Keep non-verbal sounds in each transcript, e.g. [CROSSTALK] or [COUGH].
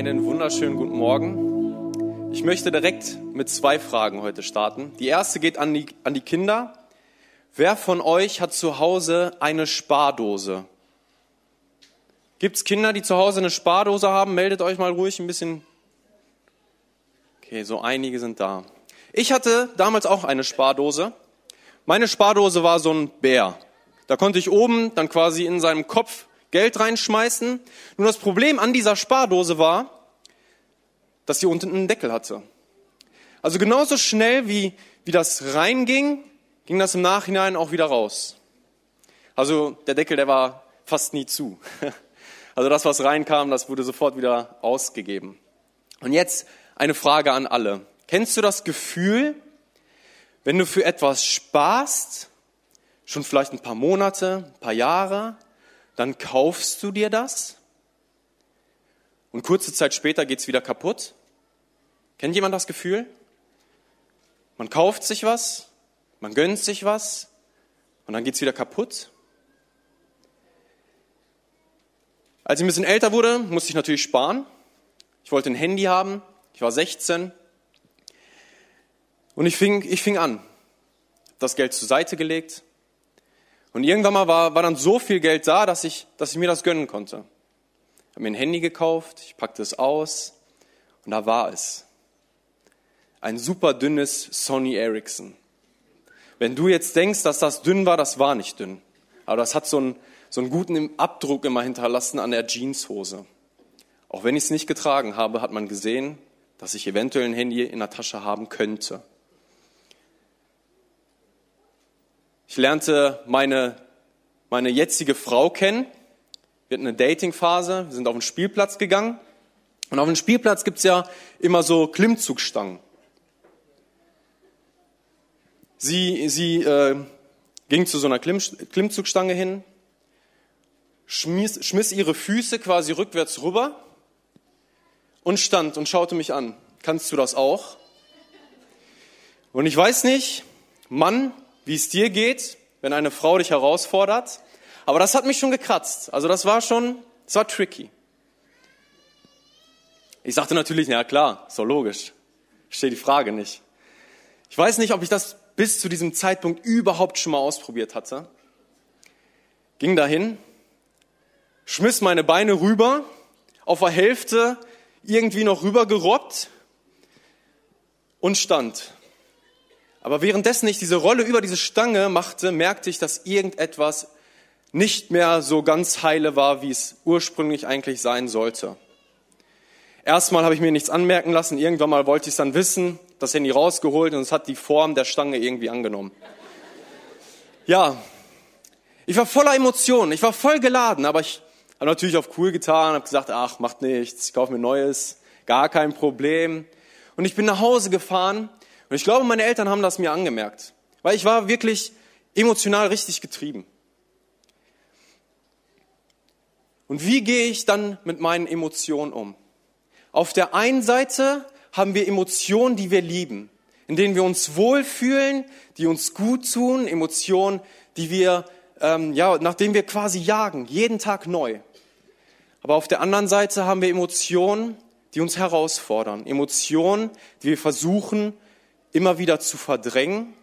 Einen wunderschönen guten Morgen. Ich möchte direkt mit zwei Fragen heute starten. Die erste geht an die, an die Kinder. Wer von euch hat zu Hause eine Spardose? Gibt es Kinder, die zu Hause eine Spardose haben? Meldet euch mal ruhig ein bisschen. Okay, so einige sind da. Ich hatte damals auch eine Spardose. Meine Spardose war so ein Bär. Da konnte ich oben dann quasi in seinem Kopf Geld reinschmeißen. Nur das Problem an dieser Spardose war, dass sie unten einen Deckel hatte. Also genauso schnell wie, wie das reinging, ging das im Nachhinein auch wieder raus. Also der Deckel, der war fast nie zu. [LAUGHS] Also das, was reinkam, das wurde sofort wieder ausgegeben. Und jetzt eine Frage an alle. Kennst du das Gefühl, wenn du für etwas sparst, schon vielleicht ein paar Monate, ein paar Jahre, dann kaufst du dir das und kurze Zeit später geht es wieder kaputt? Kennt jemand das Gefühl? Man kauft sich was, man gönnt sich was und dann geht es wieder kaputt. Als ich ein bisschen älter wurde, musste ich natürlich sparen. Ich wollte ein Handy haben. Ich war 16. Und ich fing, ich fing an, das Geld zur Seite gelegt. Und irgendwann mal war, war dann so viel Geld da, dass ich, dass ich mir das gönnen konnte. Ich habe mir ein Handy gekauft, ich packte es aus und da war es. Ein super dünnes Sony Ericsson. Wenn du jetzt denkst, dass das dünn war, das war nicht dünn. Aber das hat so einen, so einen guten Abdruck immer hinterlassen an der Jeanshose. Auch wenn ich es nicht getragen habe, hat man gesehen, dass ich eventuell ein Handy in der Tasche haben könnte. Ich lernte meine, meine jetzige Frau kennen. Wir hatten eine Datingphase, wir sind auf den Spielplatz gegangen. Und auf dem Spielplatz gibt's ja immer so Klimmzugstangen. Sie, sie äh, ging zu so einer Klimm, Klimmzugstange hin, schmiss, schmiss ihre Füße quasi rückwärts rüber und stand und schaute mich an. Kannst du das auch? Und ich weiß nicht, Mann, wie es dir geht, wenn eine Frau dich herausfordert. Aber das hat mich schon gekratzt. Also das war schon, das war tricky. Ich sagte natürlich, ja klar, ist doch logisch. Steht die Frage nicht. Ich weiß nicht, ob ich das bis zu diesem Zeitpunkt überhaupt schon mal ausprobiert hatte. Ging dahin, schmiss meine Beine rüber, auf der Hälfte irgendwie noch rübergerobbt und stand. Aber währenddessen ich diese Rolle über diese Stange machte, merkte ich, dass irgendetwas nicht mehr so ganz heile war, wie es ursprünglich eigentlich sein sollte. Erstmal habe ich mir nichts anmerken lassen, irgendwann mal wollte ich es dann wissen, das Handy rausgeholt und es hat die Form der Stange irgendwie angenommen. Ja, ich war voller Emotionen, ich war voll geladen, aber ich habe natürlich auf cool getan, habe gesagt, ach, macht nichts, ich kaufe mir Neues, gar kein Problem. Und ich bin nach Hause gefahren und ich glaube, meine Eltern haben das mir angemerkt, weil ich war wirklich emotional richtig getrieben. Und wie gehe ich dann mit meinen Emotionen um? Auf der einen Seite haben wir Emotionen, die wir lieben, in denen wir uns wohlfühlen, die uns gut tun, Emotionen, die wir, ähm, ja, nach denen wir quasi jagen, jeden Tag neu. Aber auf der anderen Seite haben wir Emotionen, die uns herausfordern, Emotionen, die wir versuchen immer wieder zu verdrängen,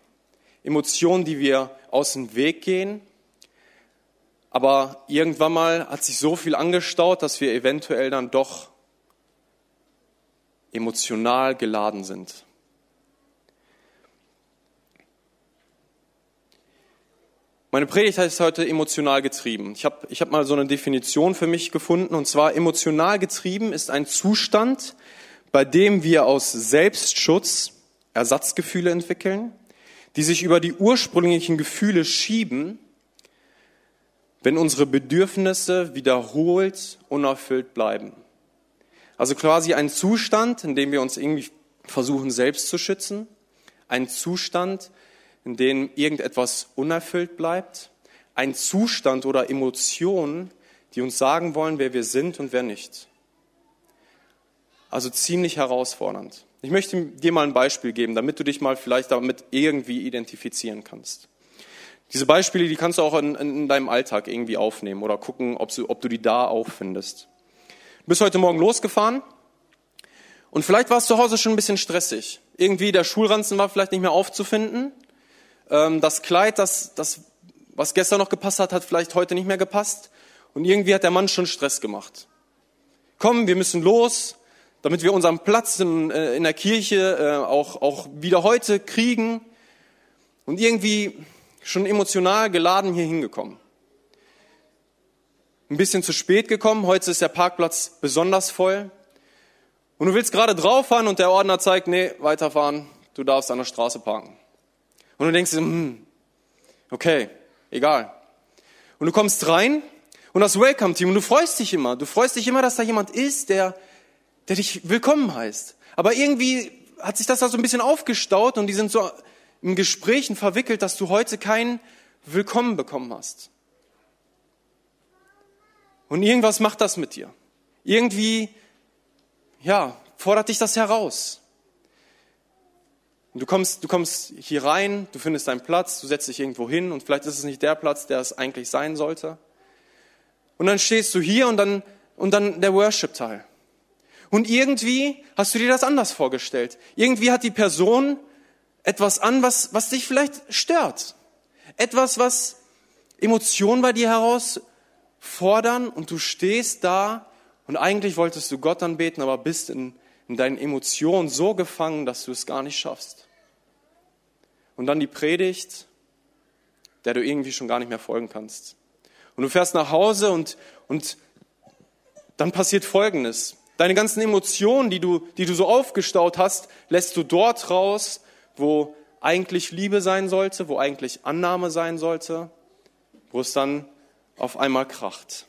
Emotionen, die wir aus dem Weg gehen. Aber irgendwann mal hat sich so viel angestaut, dass wir eventuell dann doch emotional geladen sind. Meine Predigt heißt heute emotional getrieben. Ich habe ich hab mal so eine Definition für mich gefunden, und zwar emotional getrieben ist ein Zustand, bei dem wir aus Selbstschutz Ersatzgefühle entwickeln, die sich über die ursprünglichen Gefühle schieben, wenn unsere Bedürfnisse wiederholt unerfüllt bleiben. Also quasi ein Zustand, in dem wir uns irgendwie versuchen selbst zu schützen, ein Zustand, in dem irgendetwas unerfüllt bleibt, ein Zustand oder Emotionen, die uns sagen wollen, wer wir sind und wer nicht. Also ziemlich herausfordernd. Ich möchte dir mal ein Beispiel geben, damit du dich mal vielleicht damit irgendwie identifizieren kannst. Diese Beispiele, die kannst du auch in, in deinem Alltag irgendwie aufnehmen oder gucken, ob du, ob du die da auch findest. Du bist heute Morgen losgefahren Und vielleicht war es zu Hause schon ein bisschen stressig. Irgendwie der Schulranzen war vielleicht nicht mehr aufzufinden. Ähm, das Kleid, das, das, was gestern noch gepasst hat, hat vielleicht heute nicht mehr gepasst. Und irgendwie hat der Mann schon Stress gemacht. Komm, wir müssen los, damit wir unseren Platz in, äh, in der Kirche äh, auch, auch wieder heute kriegen. Und irgendwie schon emotional geladen hier hingekommen. Ein bisschen zu spät gekommen, heute ist der Parkplatz besonders voll. Und du willst gerade drauffahren und der Ordner zeigt, nee, weiterfahren, du darfst an der Straße parken. Und du denkst, hm, okay, egal. Und du kommst rein und das Welcome-Team und du freust dich immer. Du freust dich immer, dass da jemand ist, der, der dich willkommen heißt. Aber irgendwie hat sich das da so ein bisschen aufgestaut und die sind so in Gesprächen verwickelt, dass du heute kein Willkommen bekommen hast. Und irgendwas macht das mit dir. Irgendwie ja, fordert dich das heraus. du kommst, du kommst hier rein, du findest deinen Platz, du setzt dich irgendwo hin und vielleicht ist es nicht der Platz, der es eigentlich sein sollte. Und dann stehst du hier und dann, und dann der Worship-Teil. Und irgendwie hast du dir das anders vorgestellt. Irgendwie hat die Person etwas an, was, was dich vielleicht stört. Etwas, was Emotionen bei dir herausfordern und du stehst da und eigentlich wolltest du Gott anbeten, aber bist in, in deinen Emotionen so gefangen, dass du es gar nicht schaffst. Und dann die Predigt, der du irgendwie schon gar nicht mehr folgen kannst. Und du fährst nach Hause und, und dann passiert Folgendes. Deine ganzen Emotionen, die du, die du so aufgestaut hast, lässt du dort raus, wo eigentlich Liebe sein sollte, wo eigentlich Annahme sein sollte, wo es dann auf einmal kracht.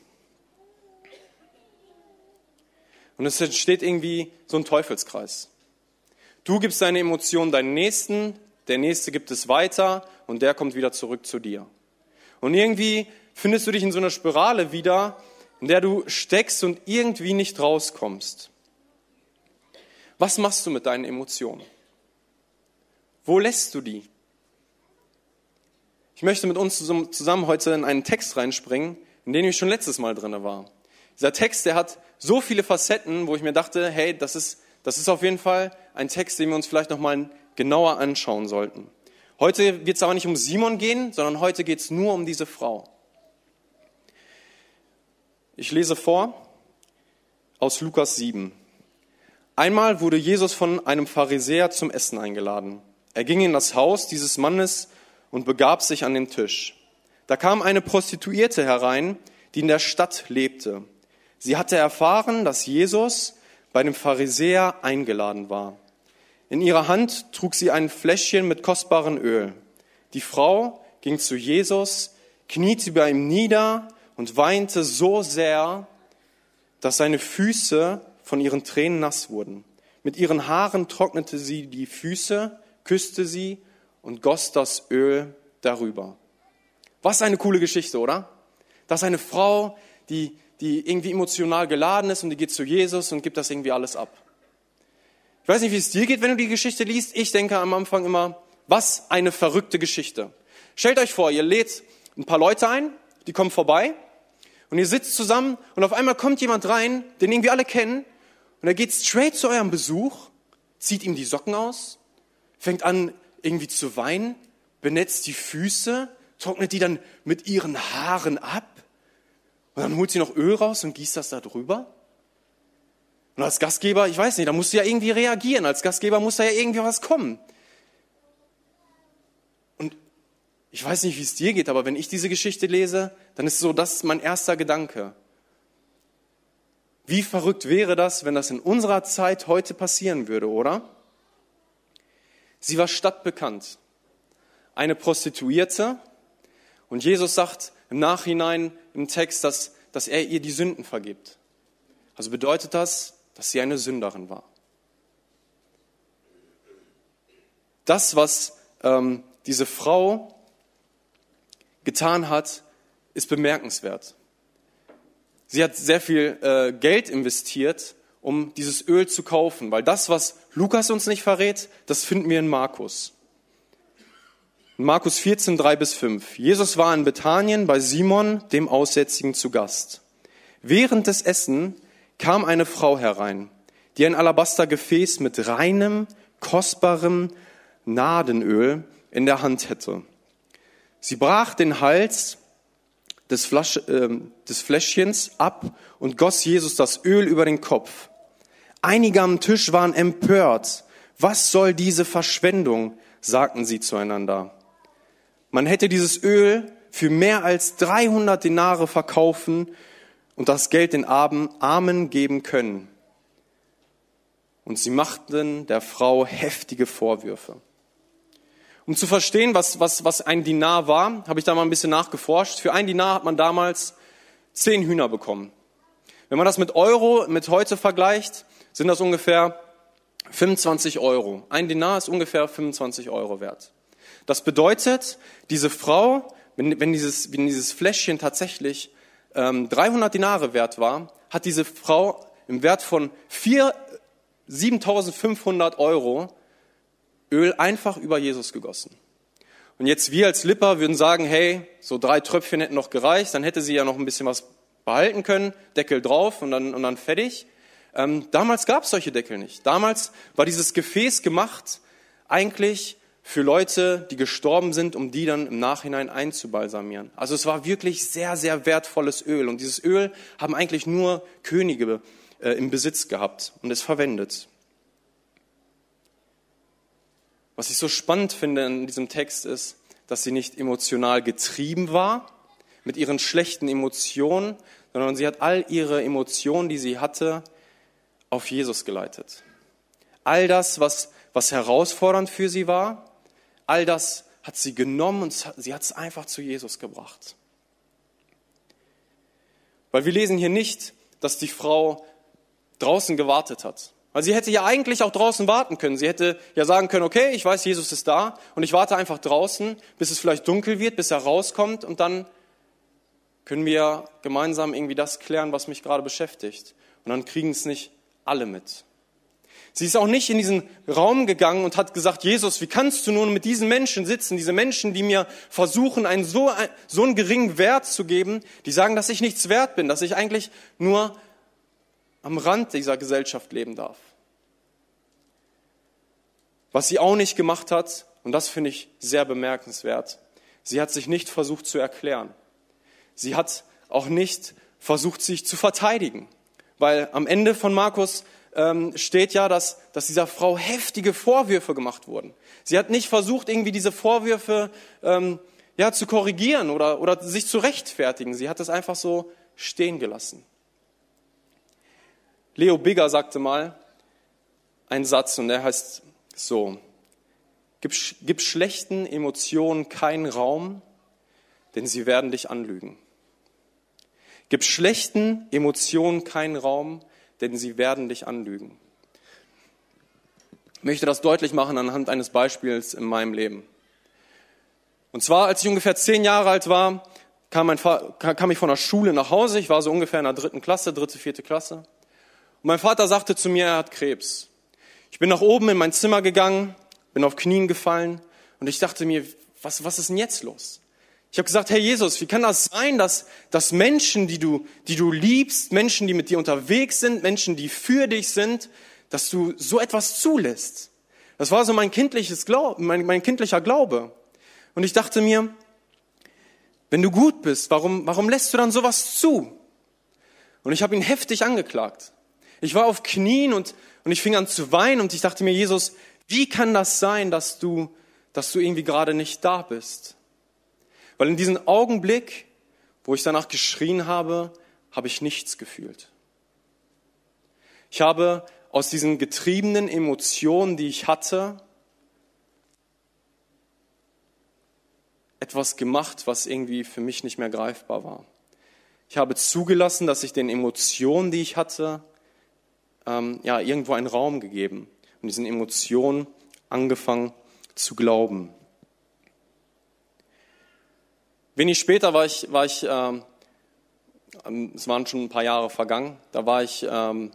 Und es entsteht irgendwie so ein Teufelskreis. Du gibst deine Emotionen deinen Nächsten, der Nächste gibt es weiter und der kommt wieder zurück zu dir. Und irgendwie findest du dich in so einer Spirale wieder, in der du steckst und irgendwie nicht rauskommst. Was machst du mit deinen Emotionen? Wo lässt du die? Ich möchte mit uns zusammen heute in einen Text reinspringen, in dem ich schon letztes Mal drin war. Dieser Text, der hat so viele Facetten, wo ich mir dachte, hey, das ist, das ist auf jeden Fall ein Text, den wir uns vielleicht nochmal genauer anschauen sollten. Heute wird es aber nicht um Simon gehen, sondern heute geht es nur um diese Frau. Ich lese vor aus Lukas 7. Einmal wurde Jesus von einem Pharisäer zum Essen eingeladen. Er ging in das Haus dieses Mannes und begab sich an den Tisch. Da kam eine Prostituierte herein, die in der Stadt lebte. Sie hatte erfahren, dass Jesus bei dem Pharisäer eingeladen war. In ihrer Hand trug sie ein Fläschchen mit kostbarem Öl. Die Frau ging zu Jesus, kniete bei ihm nieder und weinte so sehr, dass seine Füße von ihren Tränen nass wurden. Mit ihren Haaren trocknete sie die Füße, küsste sie und goss das Öl darüber. Was eine coole Geschichte, oder? Dass eine Frau, die die irgendwie emotional geladen ist und die geht zu Jesus und gibt das irgendwie alles ab. Ich weiß nicht, wie es dir geht, wenn du die Geschichte liest. Ich denke am Anfang immer, was eine verrückte Geschichte. Stellt euch vor, ihr lädt ein paar Leute ein, die kommen vorbei und ihr sitzt zusammen und auf einmal kommt jemand rein, den irgendwie alle kennen und er geht straight zu eurem Besuch, zieht ihm die Socken aus, fängt an irgendwie zu weinen, benetzt die Füße, trocknet die dann mit ihren Haaren ab und dann holt sie noch Öl raus und gießt das da drüber. Und als Gastgeber, ich weiß nicht, da musst du ja irgendwie reagieren. Als Gastgeber muss da ja irgendwie was kommen. Und ich weiß nicht, wie es dir geht, aber wenn ich diese Geschichte lese, dann ist so das mein erster Gedanke. Wie verrückt wäre das, wenn das in unserer Zeit heute passieren würde, oder? Sie war stadtbekannt. Eine Prostituierte. Und Jesus sagt im Nachhinein, im Text, dass, dass er ihr die Sünden vergibt. Also bedeutet das, dass sie eine Sünderin war. Das, was ähm, diese Frau getan hat, ist bemerkenswert. Sie hat sehr viel äh, Geld investiert, um dieses Öl zu kaufen, weil das, was Lukas uns nicht verrät, das finden wir in Markus. Markus 14, 3 bis 5. Jesus war in Bethanien bei Simon, dem Aussätzigen, zu Gast. Während des Essen kam eine Frau herein, die ein Alabastergefäß mit reinem, kostbarem Nadenöl in der Hand hätte. Sie brach den Hals des, Flasch, äh, des Fläschchens ab und goss Jesus das Öl über den Kopf. Einige am Tisch waren empört. Was soll diese Verschwendung? sagten sie zueinander. Man hätte dieses Öl für mehr als 300 Denare verkaufen und das Geld den Armen geben können. Und sie machten der Frau heftige Vorwürfe. Um zu verstehen, was, was, was ein Dinar war, habe ich da mal ein bisschen nachgeforscht. Für ein Dinar hat man damals zehn Hühner bekommen. Wenn man das mit Euro, mit heute vergleicht, sind das ungefähr 25 Euro. Ein Dinar ist ungefähr 25 Euro wert. Das bedeutet, diese Frau, wenn, wenn, dieses, wenn dieses Fläschchen tatsächlich ähm, 300 Dinare wert war, hat diese Frau im Wert von 4, 7500 Euro Öl einfach über Jesus gegossen. Und jetzt wir als Lipper würden sagen, hey, so drei Tröpfchen hätten noch gereicht, dann hätte sie ja noch ein bisschen was behalten können, Deckel drauf und dann, und dann fertig. Ähm, damals gab es solche Deckel nicht. Damals war dieses Gefäß gemacht eigentlich für Leute, die gestorben sind, um die dann im Nachhinein einzubalsamieren. Also es war wirklich sehr, sehr wertvolles Öl. Und dieses Öl haben eigentlich nur Könige äh, im Besitz gehabt und es verwendet. Was ich so spannend finde in diesem Text ist, dass sie nicht emotional getrieben war mit ihren schlechten Emotionen, sondern sie hat all ihre Emotionen, die sie hatte, auf Jesus geleitet. All das, was, was herausfordernd für sie war, all das hat sie genommen und sie hat es einfach zu Jesus gebracht. Weil wir lesen hier nicht, dass die Frau draußen gewartet hat. Weil sie hätte ja eigentlich auch draußen warten können. Sie hätte ja sagen können, okay, ich weiß, Jesus ist da und ich warte einfach draußen, bis es vielleicht dunkel wird, bis er rauskommt und dann können wir gemeinsam irgendwie das klären, was mich gerade beschäftigt. Und dann kriegen es nicht alle mit. Sie ist auch nicht in diesen Raum gegangen und hat gesagt, Jesus, wie kannst du nun mit diesen Menschen sitzen, diese Menschen, die mir versuchen, einen so, so einen geringen Wert zu geben, die sagen, dass ich nichts wert bin, dass ich eigentlich nur am Rand dieser Gesellschaft leben darf. Was sie auch nicht gemacht hat, und das finde ich sehr bemerkenswert, sie hat sich nicht versucht zu erklären. Sie hat auch nicht versucht, sich zu verteidigen. Weil am Ende von Markus ähm, steht ja, dass, dass dieser Frau heftige Vorwürfe gemacht wurden. Sie hat nicht versucht, irgendwie diese Vorwürfe ähm, ja, zu korrigieren oder, oder sich zu rechtfertigen. Sie hat es einfach so stehen gelassen. Leo Bigger sagte mal einen Satz und der heißt so, gib, gib schlechten Emotionen keinen Raum, denn sie werden dich anlügen. Gib schlechten Emotionen keinen Raum, denn sie werden dich anlügen. Ich möchte das deutlich machen anhand eines Beispiels in meinem Leben. Und zwar, als ich ungefähr zehn Jahre alt war, kam, mein kam ich von der Schule nach Hause. Ich war so ungefähr in der dritten Klasse, dritte, vierte Klasse. Und mein Vater sagte zu mir, er hat Krebs. Ich bin nach oben in mein Zimmer gegangen, bin auf Knien gefallen und ich dachte mir, was, was ist denn jetzt los? Ich habe gesagt, Herr Jesus, wie kann das sein, dass, dass Menschen, die du, die du liebst, Menschen, die mit dir unterwegs sind, Menschen, die für dich sind, dass du so etwas zulässt? Das war so mein kindliches Glaube, mein, mein kindlicher Glaube. Und ich dachte mir, wenn du gut bist, warum, warum lässt du dann sowas zu? Und ich habe ihn heftig angeklagt. Ich war auf Knien und, und ich fing an zu weinen und ich dachte mir, Jesus, wie kann das sein, dass du, dass du irgendwie gerade nicht da bist? Weil in diesem Augenblick, wo ich danach geschrien habe, habe ich nichts gefühlt. Ich habe aus diesen getriebenen Emotionen, die ich hatte, etwas gemacht, was irgendwie für mich nicht mehr greifbar war. Ich habe zugelassen, dass ich den Emotionen, die ich hatte, ähm, ja, irgendwo einen Raum gegeben und diesen Emotionen angefangen zu glauben. Wenig später war ich, war ich ähm, ähm, es waren schon ein paar Jahre vergangen, da war ich ähm,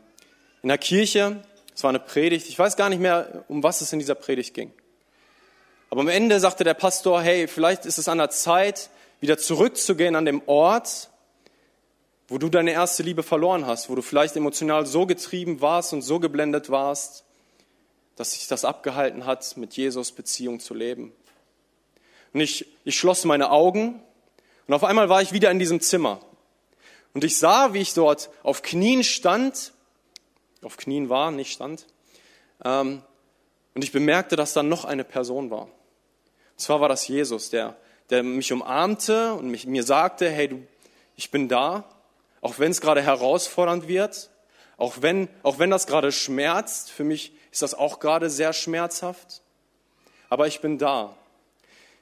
in der Kirche, es war eine Predigt, ich weiß gar nicht mehr, um was es in dieser Predigt ging. Aber am Ende sagte der Pastor, hey, vielleicht ist es an der Zeit, wieder zurückzugehen an dem Ort, wo du deine erste Liebe verloren hast, wo du vielleicht emotional so getrieben warst und so geblendet warst, dass sich das abgehalten hat, mit Jesus Beziehung zu leben. Und ich, ich schloss meine Augen und auf einmal war ich wieder in diesem Zimmer. Und ich sah, wie ich dort auf Knien stand, auf Knien war, nicht stand, ähm, und ich bemerkte, dass da noch eine Person war. Und zwar war das Jesus, der, der mich umarmte und mich, mir sagte, hey, du, ich bin da, auch wenn es gerade herausfordernd wird, auch wenn, auch wenn das gerade schmerzt, für mich ist das auch gerade sehr schmerzhaft, aber ich bin da.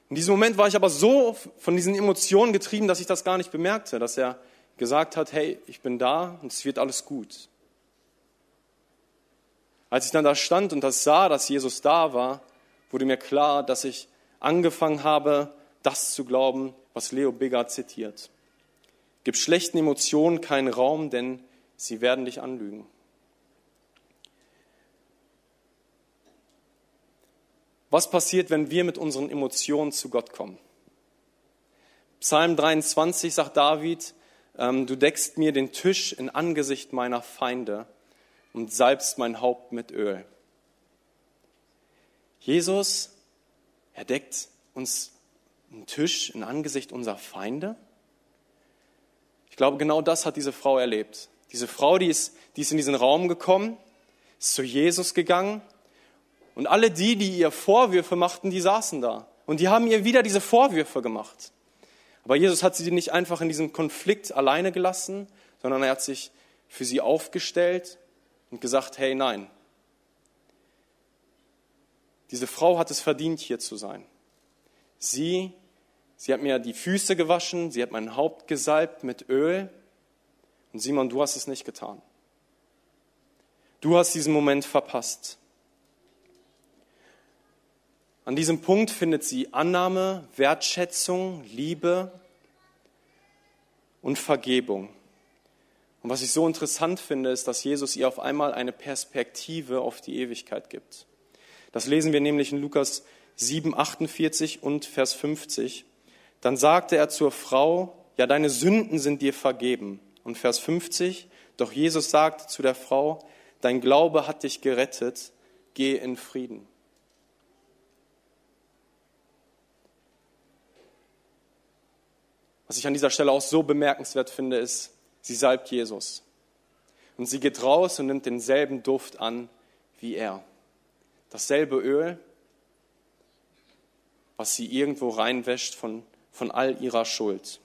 In diesem Moment war ich aber so von diesen Emotionen getrieben, dass ich das gar nicht bemerkte, dass er gesagt hat, hey, ich bin da und es wird alles gut. Als ich dann da stand und das sah, dass Jesus da war, wurde mir klar, dass ich angefangen habe, das zu glauben, was Leo Bigger zitiert. Gib schlechten Emotionen keinen Raum, denn sie werden dich anlügen. Was passiert, wenn wir mit unseren Emotionen zu Gott kommen? Psalm 23 sagt David, ähm, du deckst mir den Tisch in Angesicht meiner Feinde und salbst mein Haupt mit Öl. Jesus, er deckt uns einen Tisch in Angesicht unserer Feinde. Ich glaube, genau das hat diese Frau erlebt. Diese Frau, die ist, die ist in diesen Raum gekommen, ist zu Jesus gegangen und alle die, die ihr Vorwürfe machten, die saßen da. Und die haben ihr wieder diese Vorwürfe gemacht. Aber Jesus hat sie nicht einfach in diesem Konflikt alleine gelassen, sondern er hat sich für sie aufgestellt und gesagt, hey nein, diese Frau hat es verdient, hier zu sein. Sie, sie hat mir die Füße gewaschen, sie hat mein Haupt gesalbt mit Öl und Simon, du hast es nicht getan. Du hast diesen Moment verpasst. An diesem Punkt findet sie Annahme, Wertschätzung, Liebe und Vergebung. Und was ich so interessant finde, ist, dass Jesus ihr auf einmal eine Perspektive auf die Ewigkeit gibt. Das lesen wir nämlich in Lukas 7, 48 und Vers 50. Dann sagte er zur Frau, ja, deine Sünden sind dir vergeben. Und Vers 50, doch Jesus sagte zu der Frau, dein Glaube hat dich gerettet, geh in Frieden. Was ich an dieser Stelle auch so bemerkenswert finde, ist, Sie salbt Jesus. Und sie geht raus und nimmt denselben Duft an wie er. Dasselbe Öl, was sie irgendwo reinwäscht von, von all ihrer Schuld.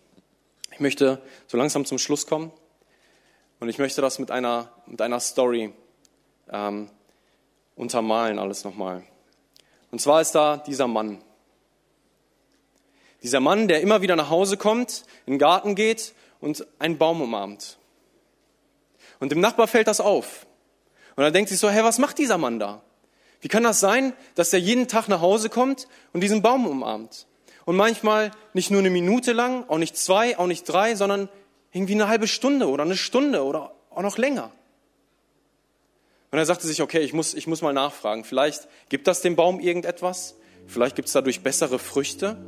Ich möchte so langsam zum Schluss kommen und ich möchte das mit einer, mit einer Story ähm, untermalen, alles nochmal. Und zwar ist da dieser Mann. Dieser Mann, der immer wieder nach Hause kommt, in den Garten geht und einen Baum umarmt. Und dem Nachbar fällt das auf. Und er denkt sich so, hey, was macht dieser Mann da? Wie kann das sein, dass er jeden Tag nach Hause kommt und diesen Baum umarmt? Und manchmal nicht nur eine Minute lang, auch nicht zwei, auch nicht drei, sondern irgendwie eine halbe Stunde oder eine Stunde oder auch noch länger. Und er sagte sich, okay, ich muss, ich muss mal nachfragen. Vielleicht gibt das dem Baum irgendetwas? Vielleicht gibt es dadurch bessere Früchte?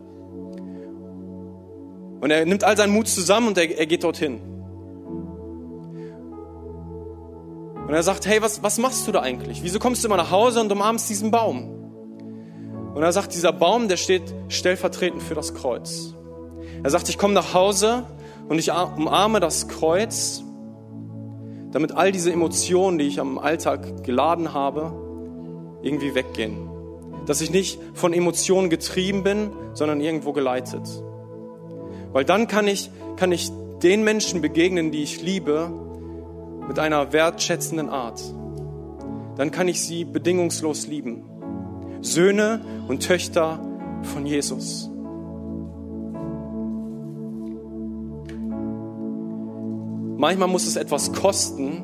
Und er nimmt all seinen Mut zusammen und er, er geht dorthin. Und er sagt, hey, was, was machst du da eigentlich? Wieso kommst du immer nach Hause und umarmst diesen Baum? Und er sagt, dieser Baum, der steht stellvertretend für das Kreuz. Er sagt, ich komme nach Hause und ich umarme das Kreuz, damit all diese Emotionen, die ich am Alltag geladen habe, irgendwie weggehen. Dass ich nicht von Emotionen getrieben bin, sondern irgendwo geleitet. Weil dann kann ich, kann ich den Menschen begegnen, die ich liebe, mit einer wertschätzenden Art. Dann kann ich sie bedingungslos lieben. Söhne und Töchter von Jesus. Manchmal muss es etwas kosten,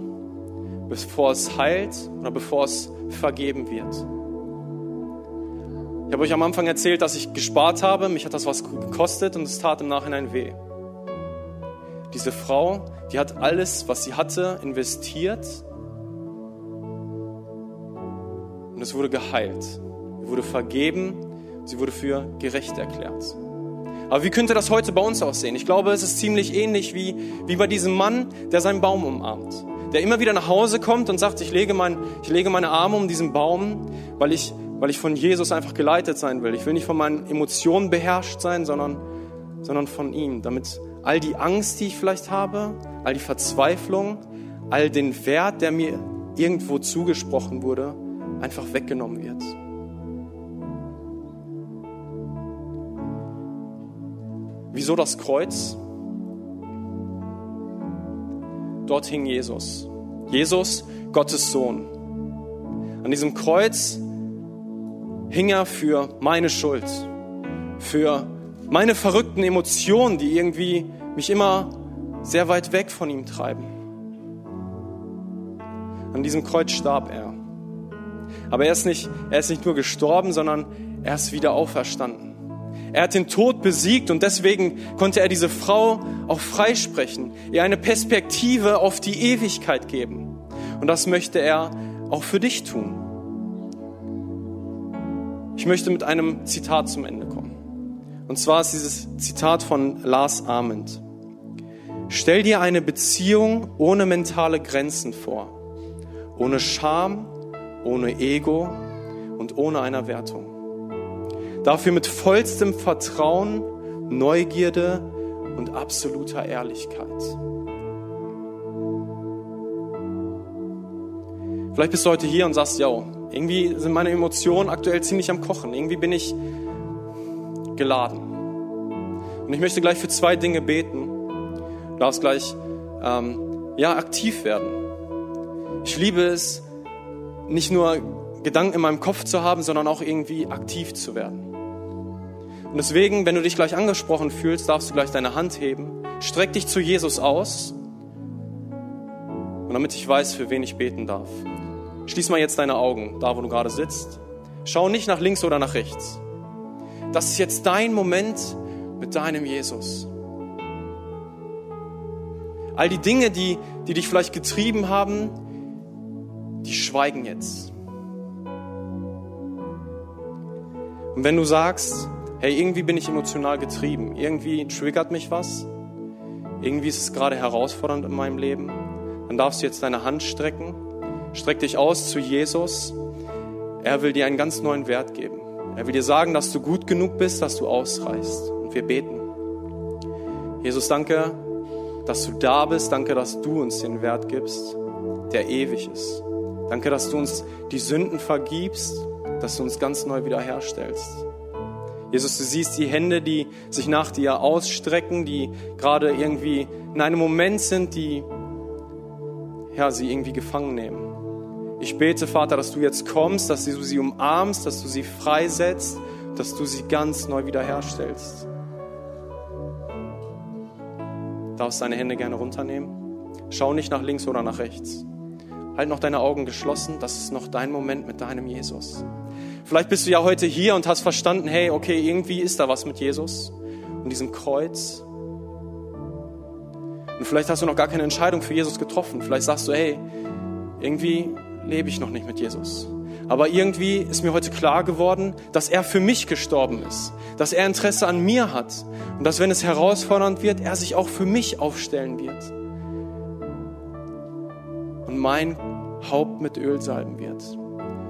bevor es heilt oder bevor es vergeben wird. Ich habe euch am Anfang erzählt, dass ich gespart habe. Mich hat das was gekostet und es tat im Nachhinein weh. Diese Frau, die hat alles, was sie hatte, investiert und es wurde geheilt. Wurde vergeben, sie wurde für gerecht erklärt. Aber wie könnte das heute bei uns aussehen? Ich glaube, es ist ziemlich ähnlich wie, wie bei diesem Mann, der seinen Baum umarmt. Der immer wieder nach Hause kommt und sagt, ich lege, mein, ich lege meine Arme um diesen Baum, weil ich, weil ich von Jesus einfach geleitet sein will. Ich will nicht von meinen Emotionen beherrscht sein, sondern, sondern von ihm. Damit all die Angst, die ich vielleicht habe, all die Verzweiflung, all den Wert, der mir irgendwo zugesprochen wurde, einfach weggenommen wird. Wieso das Kreuz? Dort hing Jesus. Jesus, Gottes Sohn. An diesem Kreuz hing er für meine Schuld, für meine verrückten Emotionen, die irgendwie mich immer sehr weit weg von ihm treiben. An diesem Kreuz starb er. Aber er ist nicht, er ist nicht nur gestorben, sondern er ist wieder auferstanden. Er hat den Tod besiegt und deswegen konnte er diese Frau auch freisprechen, ihr eine Perspektive auf die Ewigkeit geben. Und das möchte er auch für dich tun. Ich möchte mit einem Zitat zum Ende kommen. Und zwar ist dieses Zitat von Lars Ament. Stell dir eine Beziehung ohne mentale Grenzen vor, ohne Scham, ohne Ego und ohne einer Wertung. Dafür mit vollstem Vertrauen, Neugierde und absoluter Ehrlichkeit. Vielleicht bist du heute hier und sagst, ja, irgendwie sind meine Emotionen aktuell ziemlich am Kochen. Irgendwie bin ich geladen. Und ich möchte gleich für zwei Dinge beten. Du darfst gleich ähm, ja, aktiv werden. Ich liebe es, nicht nur Gedanken in meinem Kopf zu haben, sondern auch irgendwie aktiv zu werden. Und deswegen, wenn du dich gleich angesprochen fühlst, darfst du gleich deine Hand heben. Streck dich zu Jesus aus. Und damit ich weiß, für wen ich beten darf. Schließ mal jetzt deine Augen, da wo du gerade sitzt. Schau nicht nach links oder nach rechts. Das ist jetzt dein Moment mit deinem Jesus. All die Dinge, die, die dich vielleicht getrieben haben, die schweigen jetzt. Und wenn du sagst, hey, irgendwie bin ich emotional getrieben, irgendwie triggert mich was, irgendwie ist es gerade herausfordernd in meinem Leben, dann darfst du jetzt deine Hand strecken, streck dich aus zu Jesus. Er will dir einen ganz neuen Wert geben. Er will dir sagen, dass du gut genug bist, dass du ausreichst. Und wir beten. Jesus, danke, dass du da bist. Danke, dass du uns den Wert gibst, der ewig ist. Danke, dass du uns die Sünden vergibst, dass du uns ganz neu wiederherstellst. Jesus, du siehst die Hände, die sich nach dir ausstrecken, die gerade irgendwie in einem Moment sind, die ja, sie irgendwie gefangen nehmen. Ich bete, Vater, dass du jetzt kommst, dass du sie umarmst, dass du sie freisetzt, dass du sie ganz neu wiederherstellst. Darfst deine Hände gerne runternehmen? Schau nicht nach links oder nach rechts. Halt noch deine Augen geschlossen. Das ist noch dein Moment mit deinem Jesus. Vielleicht bist du ja heute hier und hast verstanden, hey, okay, irgendwie ist da was mit Jesus und diesem Kreuz. Und vielleicht hast du noch gar keine Entscheidung für Jesus getroffen. Vielleicht sagst du, hey, irgendwie lebe ich noch nicht mit Jesus. Aber irgendwie ist mir heute klar geworden, dass er für mich gestorben ist, dass er Interesse an mir hat und dass, wenn es herausfordernd wird, er sich auch für mich aufstellen wird und mein Haupt mit Öl salben wird.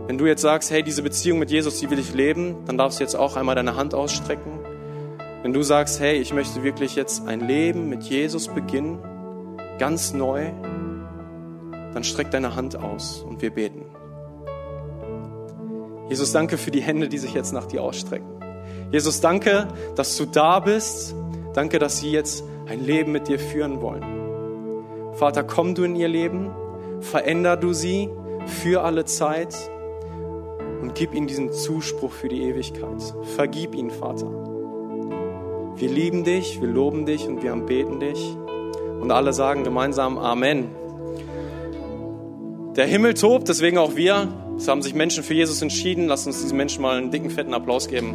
Wenn du jetzt sagst, hey, diese Beziehung mit Jesus, die will ich leben, dann darfst du jetzt auch einmal deine Hand ausstrecken. Wenn du sagst, hey, ich möchte wirklich jetzt ein Leben mit Jesus beginnen, ganz neu, dann streck deine Hand aus und wir beten. Jesus, danke für die Hände, die sich jetzt nach dir ausstrecken. Jesus, danke, dass du da bist. Danke, dass sie jetzt ein Leben mit dir führen wollen. Vater, komm du in ihr Leben, veränder du sie für alle Zeit und gib ihnen diesen Zuspruch für die Ewigkeit. Vergib ihnen, Vater. Wir lieben dich, wir loben dich und wir beten dich. Und alle sagen gemeinsam Amen. Der Himmel tobt, deswegen auch wir. Es haben sich Menschen für Jesus entschieden. Lasst uns diesen Menschen mal einen dicken, fetten Applaus geben.